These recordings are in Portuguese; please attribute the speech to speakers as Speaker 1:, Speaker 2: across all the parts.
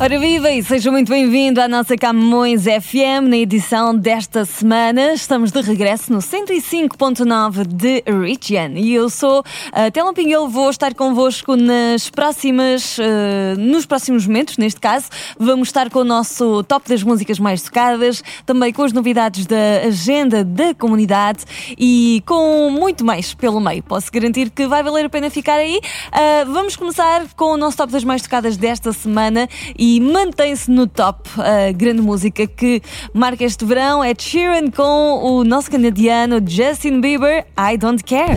Speaker 1: Ora viva e seja muito bem-vindo à nossa Camões FM na edição desta semana. Estamos de regresso no 105.9 de Region e eu sou a Telma Pinguel, vou estar convosco nas próximas, uh, nos próximos momentos, neste caso. Vamos estar com o nosso top das músicas mais tocadas, também com as novidades da agenda da comunidade e com muito mais pelo meio. Posso garantir que vai valer a pena ficar aí. Uh, vamos começar com o nosso top das mais tocadas desta semana e e mantém-se no top. A grande música que marca este verão é Sheeran com o nosso canadiano Justin Bieber, I Don't Care.
Speaker 2: A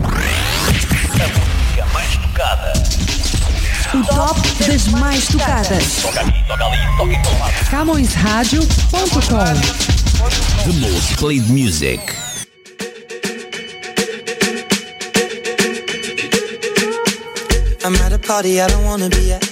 Speaker 2: música mais tocada.
Speaker 3: O top das mais tocadas.
Speaker 2: Toca aqui, toca ali, toca em todo lado.
Speaker 3: CamõesRádio.com
Speaker 2: The most played music.
Speaker 4: I'm at a party I don't wanna be at.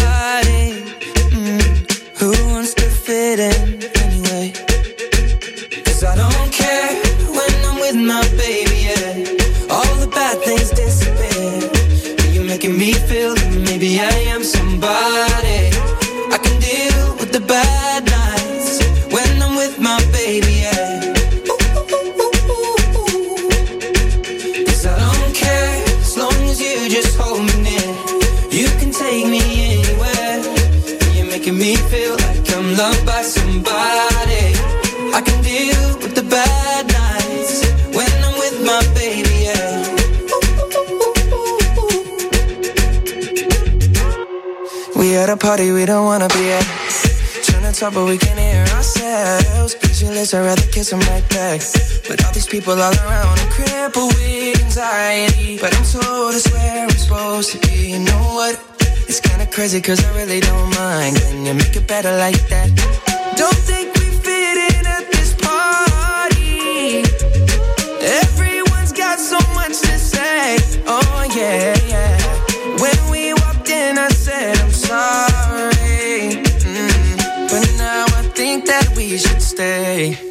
Speaker 4: Kiss them right back. But all these people all around, I'm crippled with anxiety. But I'm told it's where I'm supposed to be. You know what? It's kinda crazy, cause I really don't mind. Can you make it better like that? Don't think we fit in at this party. Everyone's got so much to say. Oh, yeah, yeah. When we walked in, I said, I'm sorry. Mm. But now I think that we should stay.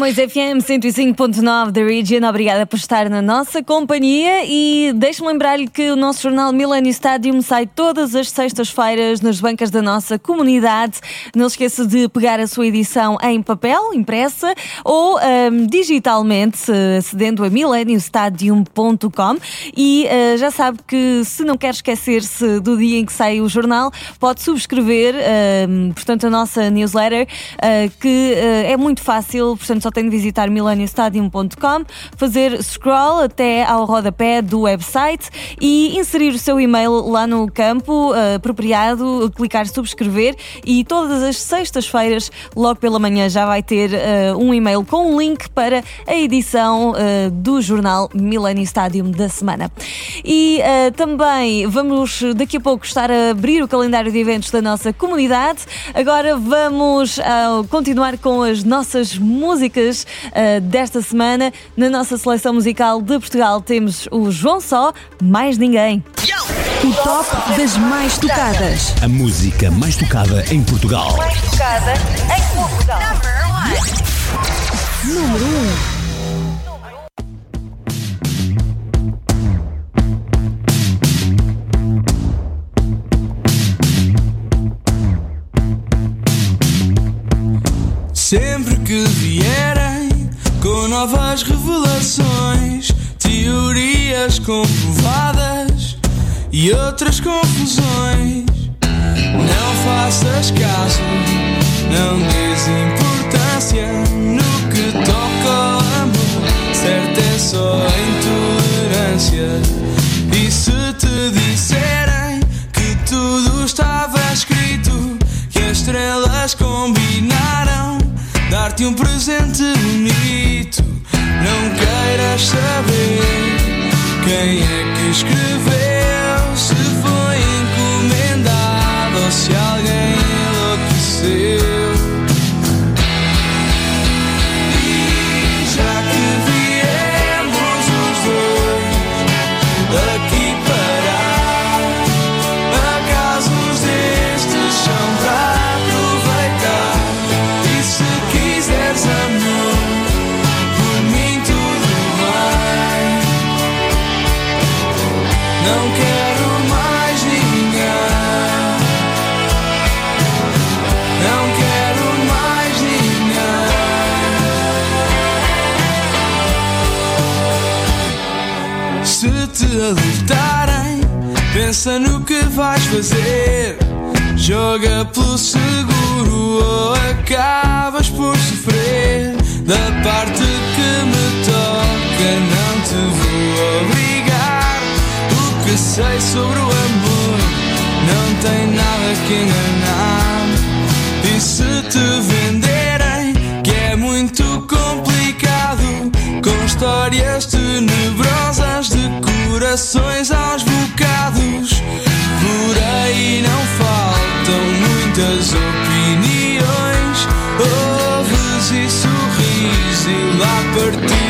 Speaker 1: Camões FM 105.9 da Region, obrigada por estar na nossa companhia. E deixe-me lembrar-lhe que o nosso jornal Millennium Stadium sai todas as sextas-feiras nas bancas da nossa comunidade. Não se esqueça de pegar a sua edição em papel, impressa ou ahm, digitalmente, eh, acedendo a millenniumstadium.com e eh, já sabe que se não quer esquecer-se do dia em que sai o jornal, pode subscrever, ahm, portanto, a nossa newsletter, ah, que ah, é muito fácil, portanto, tem de visitar millenniumstadium.com, fazer scroll até ao rodapé do website e inserir o seu e-mail lá no campo ah, apropriado, clicar subscrever e todas as sextas-feiras, logo pela manhã, já vai ter ah, um e-mail com um link para a edição ah, do jornal Millennium Stadium da semana. E também vamos daqui a pouco estar a abrir o calendário de eventos da nossa comunidade. Agora vamos continuar com as nossas músicas ah, desta semana. Na nossa seleção musical de Portugal temos o João Só, mais ninguém.
Speaker 3: O top das mais tocadas.
Speaker 2: A música mais tocada em Portugal.
Speaker 5: Sempre que vierem com novas revelações, teorias comprovadas e outras confusões, não faças caso, não des importância pensa no que vais fazer. Joga pelo seguro ou acabas por sofrer. Da parte que me toca, não te vou obrigar. O que sei sobre o amor não tem nada que enganar. E se te venderem, que é muito complicado, com histórias tenebrosas de corações aos aí não faltam muitas opiniões. Ouves e sorris e lá partimos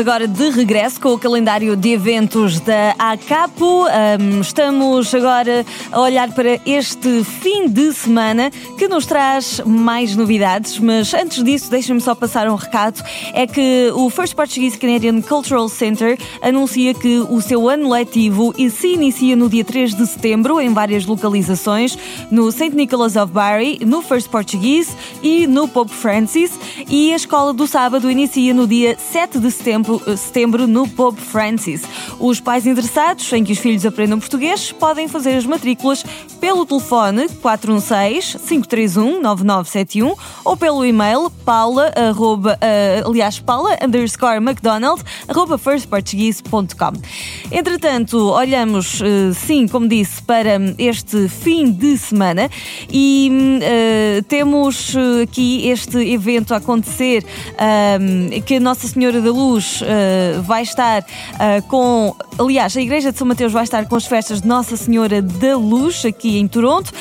Speaker 1: Agora de regresso com o calendário de eventos da ACAPO. Um, estamos agora a olhar para este fim de semana que nos traz mais novidades, mas antes disso, deixem-me só passar um recado: é que o First Portuguese Canadian Cultural Center anuncia que o seu ano letivo se inicia no dia 3 de setembro em várias localizações, no St. Nicholas of Barry, no First Portuguese e no Pope Francis, e a escola do sábado inicia no dia 7 de setembro, setembro no Pope Francis. Os pais interessados em que os filhos aprendam português podem fazer as matrículas pelo telefone 416-531-9971 ou pelo e-mail paula, arroba, uh, aliás, paula underscore mcdonald arroba firstportuguese.com. Entretanto, olhamos, uh, sim, como disse, para este fim de semana e uh, temos aqui este evento a acontecer que Nossa Senhora da Luz vai estar com, aliás, a Igreja de São Mateus vai estar com as festas de Nossa Senhora da Luz aqui em Toronto.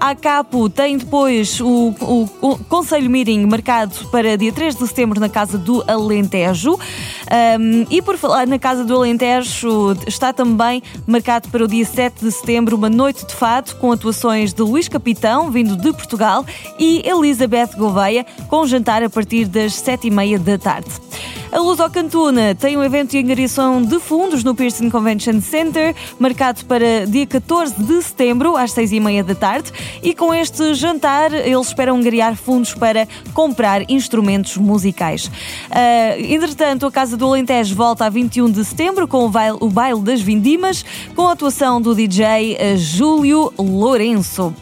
Speaker 1: a Capo tem depois o, o, o Conselho Meeting marcado para dia 3 de setembro na Casa do Alentejo. Um, e por falar na Casa do Alentejo, está também marcado para o dia 7 de setembro uma noite de fado com atuações de Luís Capitão, vindo de Portugal, e Elizabeth Gouveia, com jantar a partir das 7h30 da tarde. A Luz ao Cantuna tem um evento de angariação de fundos no Pearson Convention Center, marcado para dia 14 de setembro, às 6h30 da tarde. E com este jantar, eles esperam angariar fundos para comprar instrumentos musicais. Uh, entretanto, a Casa do Alentejo volta a 21 de setembro com o baile, o baile das Vindimas, com a atuação do DJ ah, Júlio Lourenço.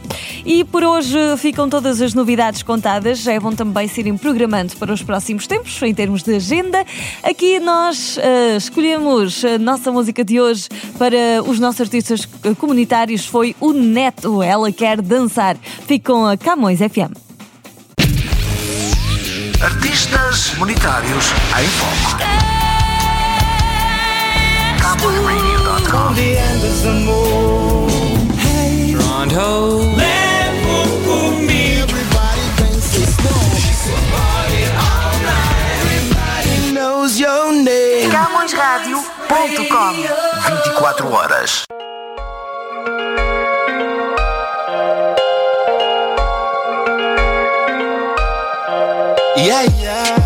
Speaker 1: E por hoje ficam todas as novidades contadas. É bom também se irem programando para os próximos tempos, em termos de agenda. Aqui nós uh, escolhemos a nossa música de hoje para os nossos artistas comunitários. Foi o Neto. Ela quer dançar. Fique com a Camões FM.
Speaker 6: Artistas comunitários em foco. CamõesRadio.com CamõesRádio.com 24 horas.
Speaker 7: Yeah, yeah.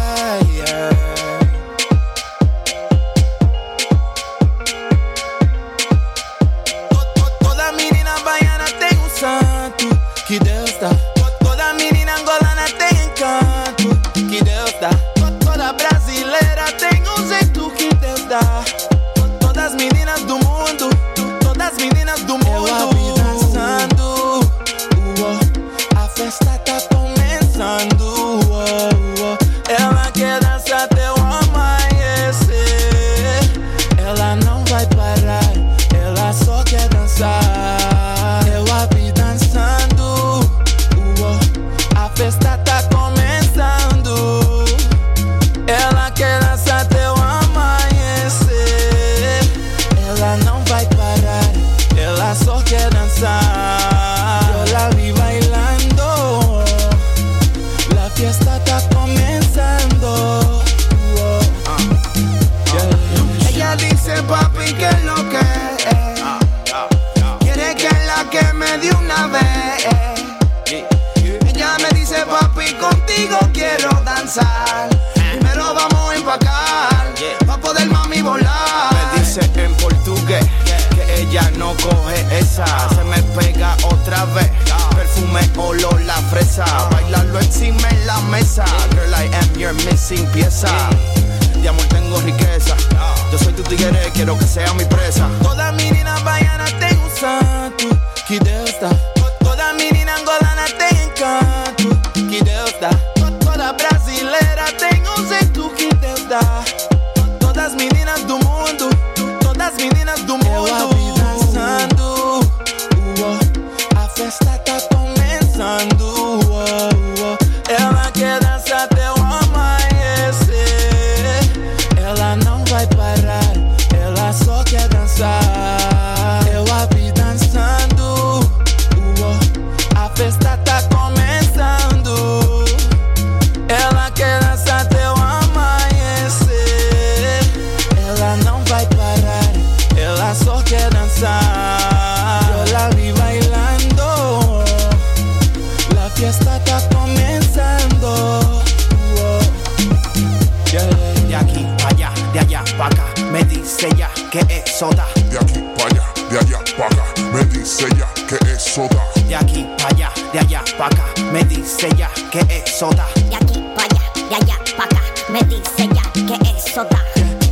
Speaker 7: Que eso da.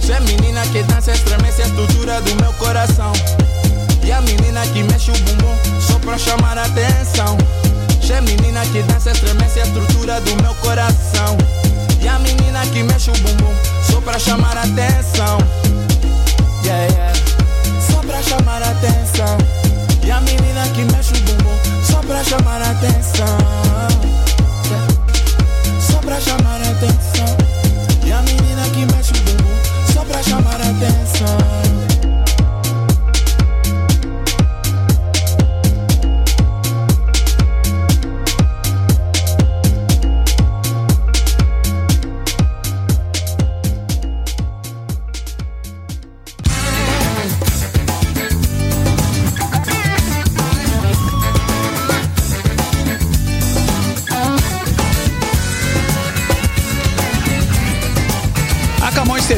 Speaker 7: Cê menina que dança, estremece a estrutura do meu coração. E a menina que mexe o bumbum só pra chamar a atenção. Cê menina que dança, estremece a estrutura do meu coração. E a menina que mexe o bumbum só pra chamar a atenção. Yeah, yeah. Só pra chamar a atenção. E a menina que mexe o bumbum só pra chamar a atenção. Yeah. Só pra chamar a atenção. A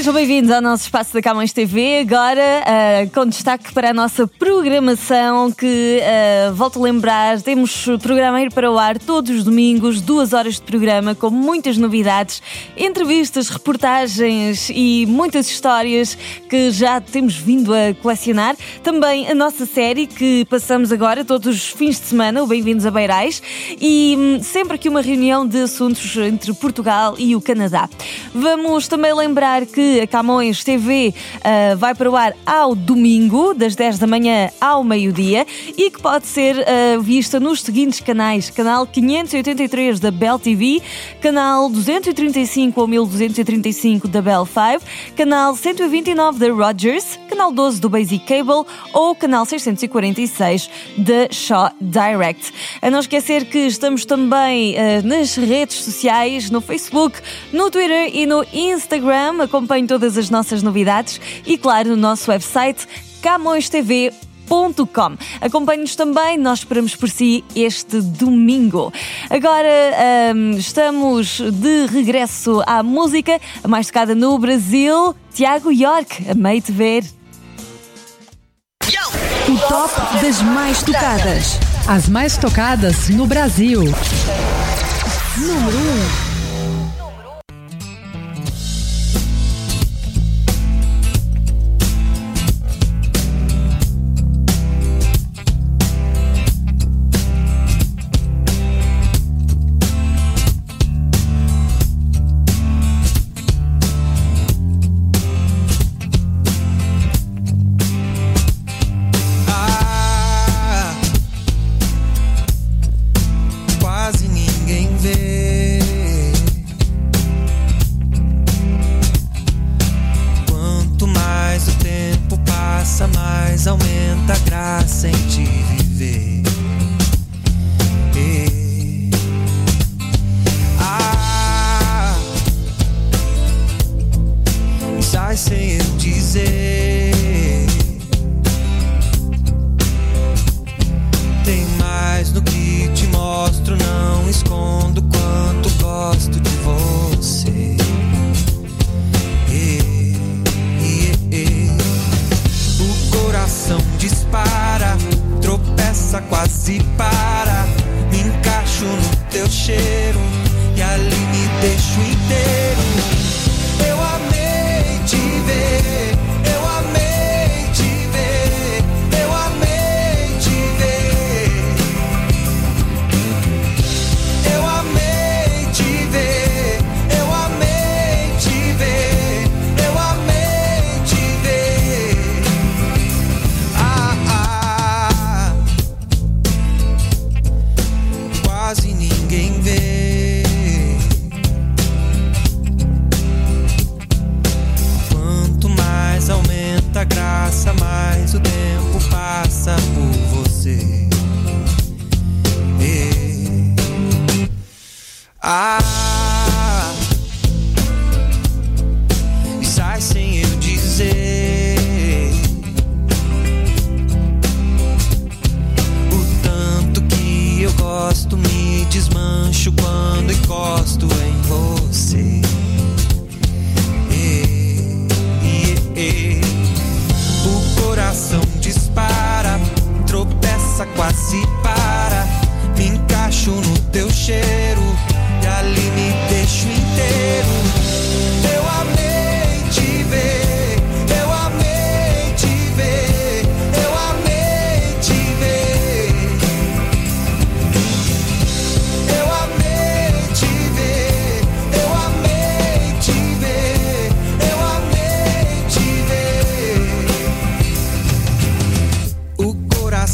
Speaker 1: Sejam bem-vindos ao nosso espaço da Camões TV, agora ah, com destaque para a nossa programação, que ah, volto a lembrar, temos programa ir para o ar todos os domingos, duas horas de programa, com muitas novidades, entrevistas, reportagens e muitas histórias que já temos vindo a colecionar. Também a nossa série que passamos agora todos os fins de semana, o Bem-vindos a Beirais, e hum, sempre aqui uma reunião de assuntos entre Portugal e o Canadá. Vamos também lembrar que a Camões TV ah, vai para o ar ao domingo, das 10 da manhã ao meio-dia, e que pode ser ah, vista nos seguintes canais: canal 583 da Bell TV, canal 235 ou 1235 da Bell 5, canal 129 da Rogers, canal 12 do Basic Cable ou canal 646 da Shaw Direct. A não esquecer que estamos também ah, nas redes sociais, no Facebook, no Twitter e no Instagram. Acompanhe todas as nossas novidades e, claro, no nosso website camõestv.com. Acompanhe-nos também, nós esperamos por si este domingo. Agora ahm, estamos de regresso à música, a mais tocada no Brasil. Tiago York, amei-te ver.
Speaker 6: O top das mais tocadas.
Speaker 8: As mais tocadas no Brasil.
Speaker 6: Número 1.
Speaker 7: quase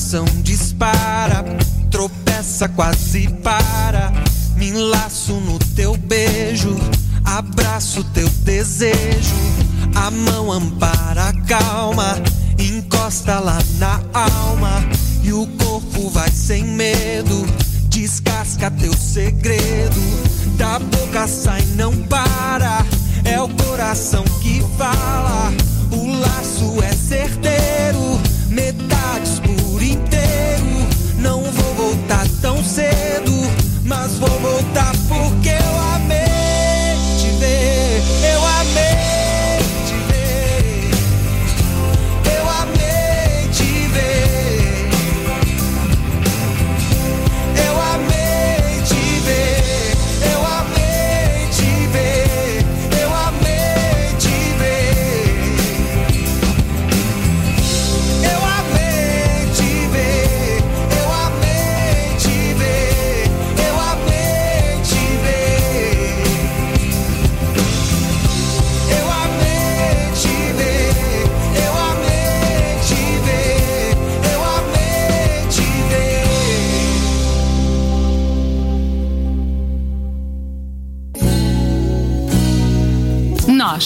Speaker 9: coração dispara, tropeça, quase para. Me enlaço no teu beijo, abraço teu desejo. A mão ampara, calma, encosta lá na alma. E o corpo vai sem medo, descasca teu segredo. Da boca sai, não para. É o coração que fala, o laço é certeiro. Metades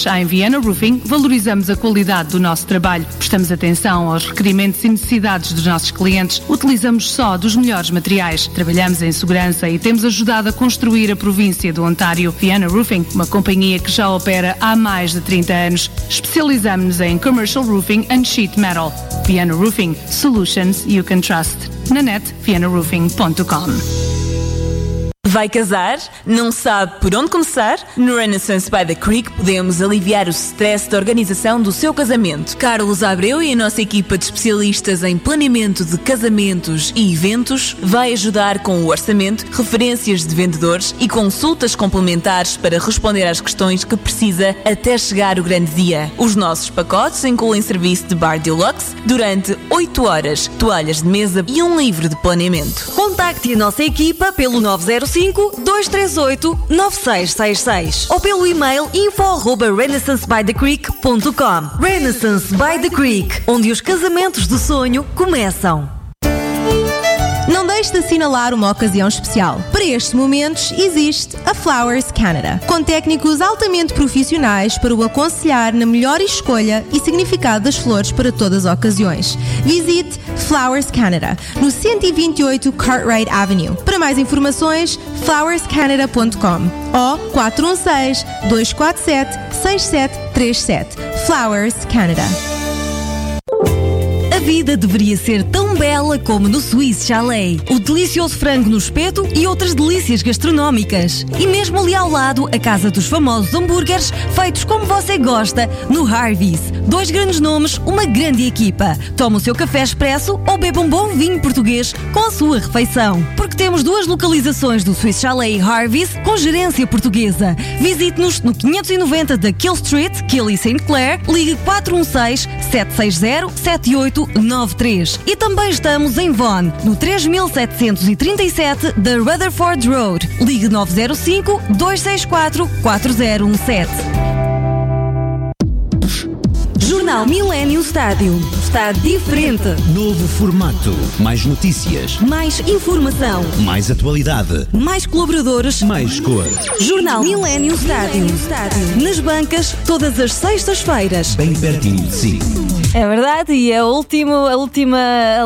Speaker 10: Nós, à Viana Roofing, valorizamos a qualidade do nosso trabalho, prestamos atenção aos requerimentos e necessidades dos nossos clientes, utilizamos só dos melhores materiais, trabalhamos em segurança e temos ajudado a construir a província do Ontário. Viana Roofing, uma companhia que já opera há mais de 30 anos. Especializamos-nos em Commercial Roofing and Sheet Metal. Viana Roofing, solutions you can trust. Na net, vianaroofing.com.
Speaker 11: Vai casar? Não sabe por onde começar? No Renaissance by the Creek podemos aliviar o stress da organização do seu casamento. Carlos Abreu e a nossa equipa de especialistas em planeamento de casamentos e eventos vai ajudar com o orçamento, referências de vendedores e consultas complementares para responder às questões que precisa até chegar o grande dia. Os nossos pacotes incluem serviço de bar deluxe durante 8 horas, toalhas de mesa e um livro de planeamento.
Speaker 1: Contacte a nossa equipa pelo 905 238 9666 ou pelo e-mail info@renaissancebythecreek.com. Renaissance by the Creek, onde os casamentos do sonho começam.
Speaker 12: Não deixe de assinalar uma ocasião especial. Para estes momentos, existe a Flowers Canada, com técnicos altamente profissionais para o aconselhar na melhor escolha e significado das flores para todas as ocasiões. Visite Flowers Canada, no 128 Cartwright Avenue. Para mais informações, flowerscanada.com ou 416 247 6737. Flowers Canada.
Speaker 1: A vida deveria ser tão bela como no Swiss Chalet. O delicioso frango no espeto e outras delícias gastronómicas. E mesmo ali ao lado, a casa dos famosos hambúrgueres, feitos como você gosta, no Harvey's. Dois grandes nomes, uma grande equipa. Toma o seu café expresso ou beba um bom vinho português com a sua refeição. Porque temos duas localizações do Swiss Chalet e Harvey's com gerência portuguesa. Visite-nos no 590 da Kill Street, Kill e St. Clair, ligue 416 760 7893 e também estamos em Vaughan, no 3737 da Rutherford Road. Ligue 905 264 4017. Jornal Millennium Stádio. Está diferente.
Speaker 13: Novo formato. Mais notícias.
Speaker 1: Mais informação.
Speaker 13: Mais atualidade.
Speaker 1: Mais colaboradores.
Speaker 13: Mais cor.
Speaker 1: Jornal Millennium Stádio. Nas bancas, todas as sextas-feiras.
Speaker 13: Bem pertinho de si.
Speaker 1: É verdade, e a última, a última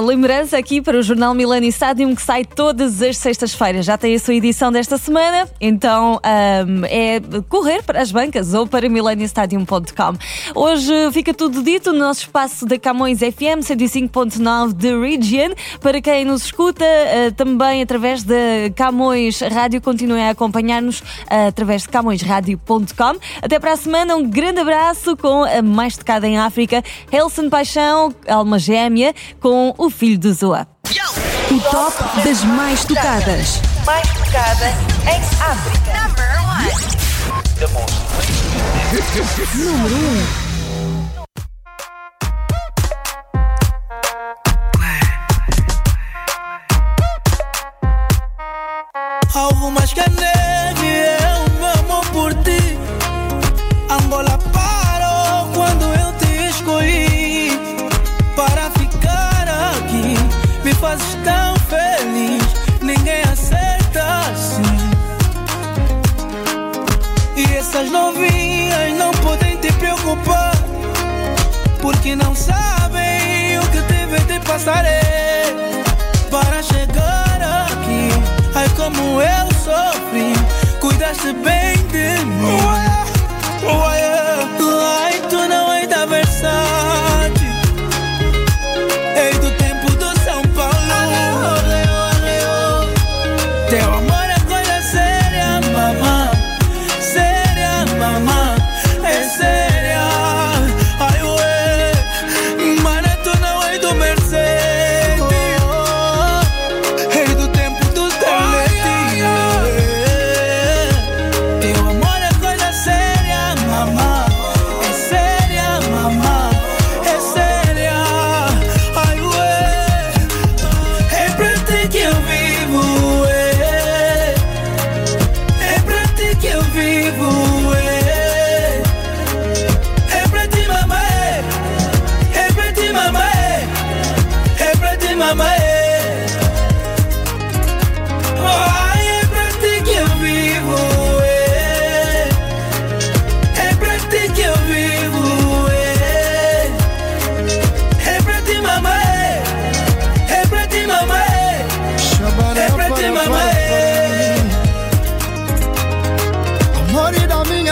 Speaker 1: lembrança aqui para o Jornal Milani Stadium que sai todas as sextas-feiras. Já tem a sua edição desta semana, então ahm, é correr para as bancas ou para milaniastadium.com. Hoje fica tudo dito no nosso espaço da Camões FM 105.9 de Region. Para quem nos escuta ah, também através da Camões Rádio, continuem a acompanhar-nos ah, através de camõesradio.com. Até para a semana, um grande abraço com a mais tocada em África, Helson Paixão, Alma Gêmea, com o filho do Zoa.
Speaker 3: O top das mais tocadas.
Speaker 14: Mais tocada em África.
Speaker 3: Número 1.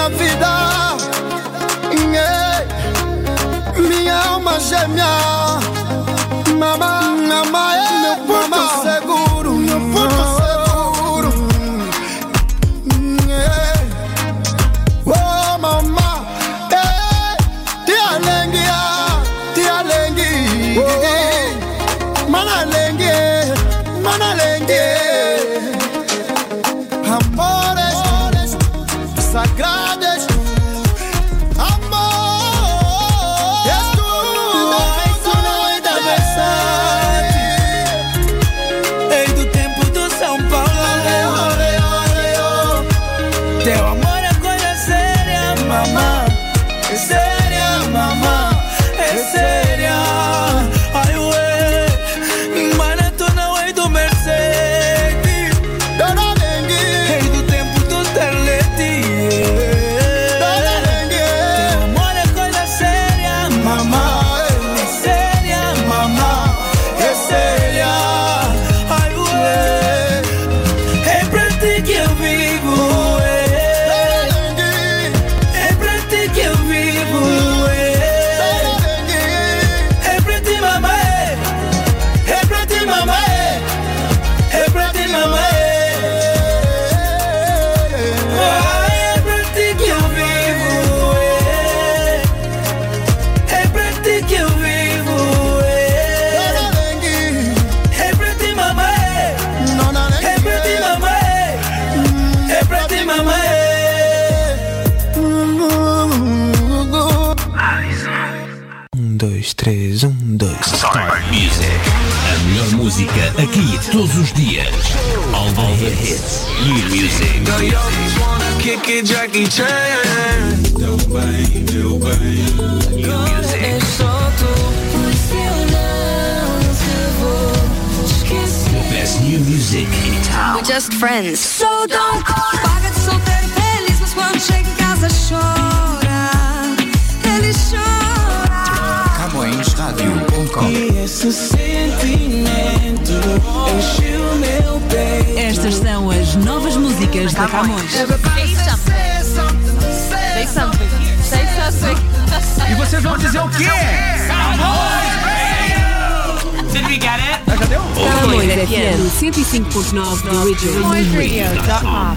Speaker 15: Minha vida, minha alma gêmea, mama, mama
Speaker 2: dois, três, um, dois.
Speaker 13: Start Music. A melhor música aqui todos os dias. All the hits. New music.
Speaker 5: Kick it, Jackie Chan. Deu
Speaker 13: bem, deu bem. New music.
Speaker 5: É só
Speaker 13: The best new music in town.
Speaker 6: We're just friends. So don't call. Paga de solteiro feliz, mas quando chega em casa chora. Ele chora.
Speaker 16: CamõesRádio.com
Speaker 4: E esse sentimento encheu meu peito.
Speaker 11: Estas são as novas músicas da Camões.
Speaker 17: Say something. Say something. Say something.
Speaker 18: E vocês vão dizer o quê?
Speaker 19: Did we get it?
Speaker 18: Já deu?
Speaker 11: Camões FM 105.9 do Original.